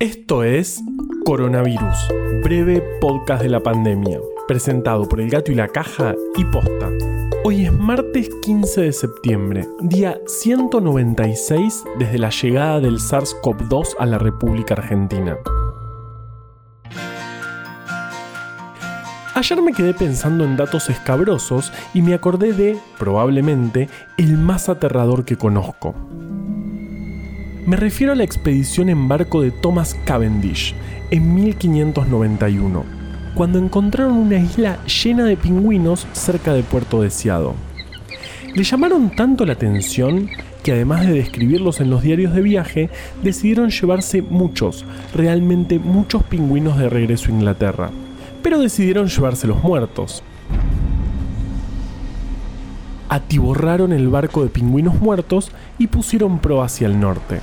Esto es Coronavirus, breve podcast de la pandemia, presentado por El Gato y la Caja y Posta. Hoy es martes 15 de septiembre, día 196 desde la llegada del SARS-CoV-2 a la República Argentina. Ayer me quedé pensando en datos escabrosos y me acordé de, probablemente, el más aterrador que conozco. Me refiero a la expedición en barco de Thomas Cavendish en 1591, cuando encontraron una isla llena de pingüinos cerca de Puerto Deseado. Le llamaron tanto la atención que además de describirlos en los diarios de viaje, decidieron llevarse muchos, realmente muchos pingüinos de regreso a Inglaterra. Pero decidieron llevarse los muertos. Atiborraron el barco de pingüinos muertos y pusieron pro hacia el norte.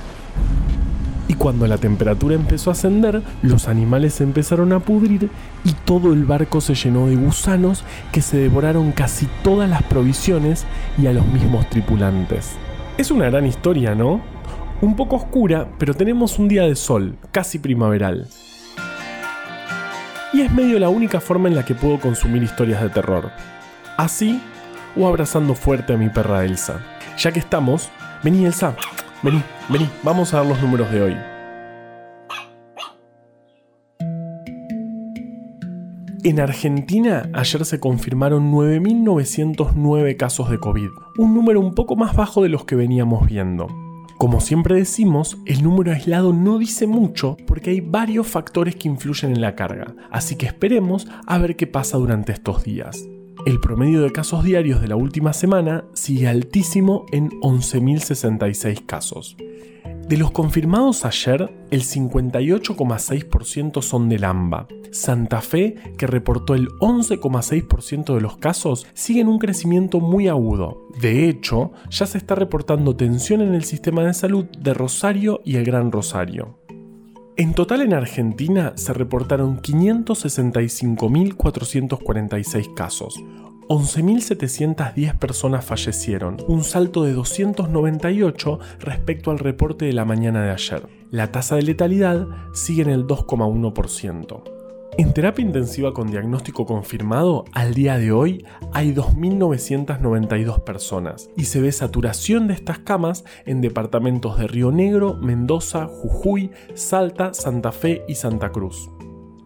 Y cuando la temperatura empezó a ascender, los animales empezaron a pudrir y todo el barco se llenó de gusanos que se devoraron casi todas las provisiones y a los mismos tripulantes. Es una gran historia, ¿no? Un poco oscura, pero tenemos un día de sol, casi primaveral. Y es medio la única forma en la que puedo consumir historias de terror. Así o abrazando fuerte a mi perra Elsa. Ya que estamos, vení Elsa, Vení, vení, vamos a dar los números de hoy. En Argentina ayer se confirmaron 9.909 casos de COVID, un número un poco más bajo de los que veníamos viendo. Como siempre decimos, el número aislado no dice mucho porque hay varios factores que influyen en la carga, así que esperemos a ver qué pasa durante estos días. El promedio de casos diarios de la última semana sigue altísimo en 11.066 casos. De los confirmados ayer, el 58,6% son del AMBA. Santa Fe, que reportó el 11,6% de los casos, sigue en un crecimiento muy agudo. De hecho, ya se está reportando tensión en el sistema de salud de Rosario y el Gran Rosario. En total en Argentina se reportaron 565.446 casos. 11.710 personas fallecieron, un salto de 298 respecto al reporte de la mañana de ayer. La tasa de letalidad sigue en el 2,1%. En terapia intensiva con diagnóstico confirmado, al día de hoy hay 2.992 personas y se ve saturación de estas camas en departamentos de Río Negro, Mendoza, Jujuy, Salta, Santa Fe y Santa Cruz.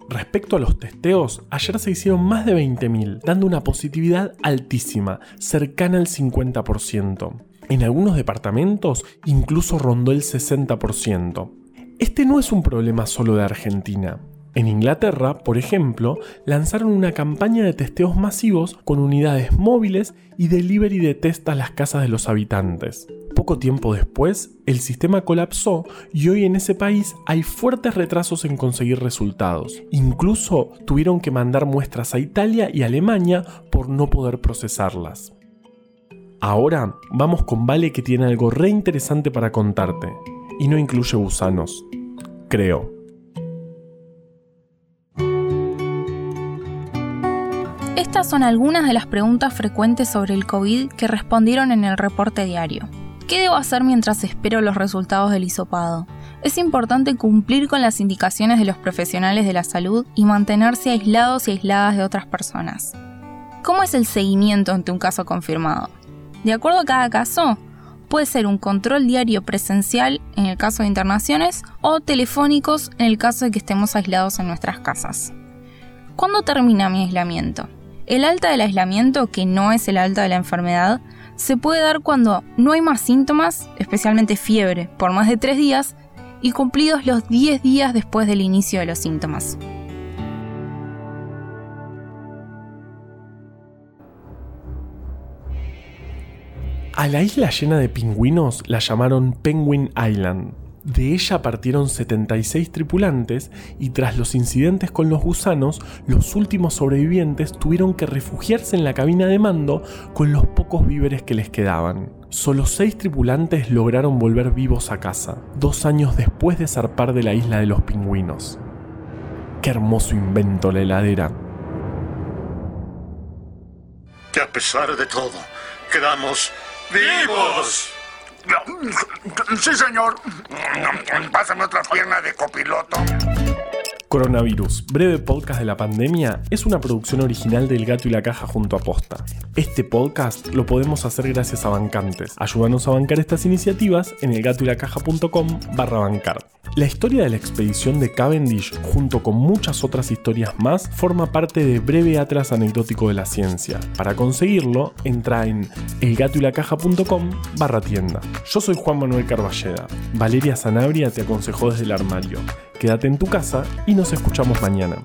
Respecto a los testeos, ayer se hicieron más de 20.000, dando una positividad altísima, cercana al 50%. En algunos departamentos incluso rondó el 60%. Este no es un problema solo de Argentina. En Inglaterra, por ejemplo, lanzaron una campaña de testeos masivos con unidades móviles y delivery de test a las casas de los habitantes. Poco tiempo después, el sistema colapsó y hoy en ese país hay fuertes retrasos en conseguir resultados. Incluso tuvieron que mandar muestras a Italia y Alemania por no poder procesarlas. Ahora vamos con Vale que tiene algo re interesante para contarte. Y no incluye gusanos. Creo. Estas son algunas de las preguntas frecuentes sobre el COVID que respondieron en el reporte diario. ¿Qué debo hacer mientras espero los resultados del hisopado? Es importante cumplir con las indicaciones de los profesionales de la salud y mantenerse aislados y aisladas de otras personas. ¿Cómo es el seguimiento ante un caso confirmado? De acuerdo a cada caso, puede ser un control diario presencial en el caso de internaciones o telefónicos en el caso de que estemos aislados en nuestras casas. ¿Cuándo termina mi aislamiento? El alta del aislamiento, que no es el alta de la enfermedad, se puede dar cuando no hay más síntomas, especialmente fiebre, por más de 3 días y cumplidos los 10 días después del inicio de los síntomas. A la isla llena de pingüinos la llamaron Penguin Island de ella partieron 76 tripulantes y tras los incidentes con los gusanos, los últimos sobrevivientes tuvieron que refugiarse en la cabina de mando con los pocos víveres que les quedaban. Solo 6 tripulantes lograron volver vivos a casa, dos años después de zarpar de la isla de los pingüinos. Qué hermoso invento la heladera. Que a pesar de todo, quedamos vivos. Sí, señor. Pásame otra pierna de copiloto. Coronavirus, breve podcast de la pandemia, es una producción original del Gato y la Caja junto a Posta. Este podcast lo podemos hacer gracias a bancantes. Ayúdanos a bancar estas iniciativas en elgatoylacaja.com barra bancar. La historia de la expedición de Cavendish, junto con muchas otras historias más, forma parte de Breve Atlas Anecdótico de la Ciencia. Para conseguirlo, entra en elgatoylacaja.com barra tienda. Yo soy Juan Manuel Carballeda. Valeria Sanabria te aconsejó desde el armario. Quédate en tu casa y nos escuchamos mañana.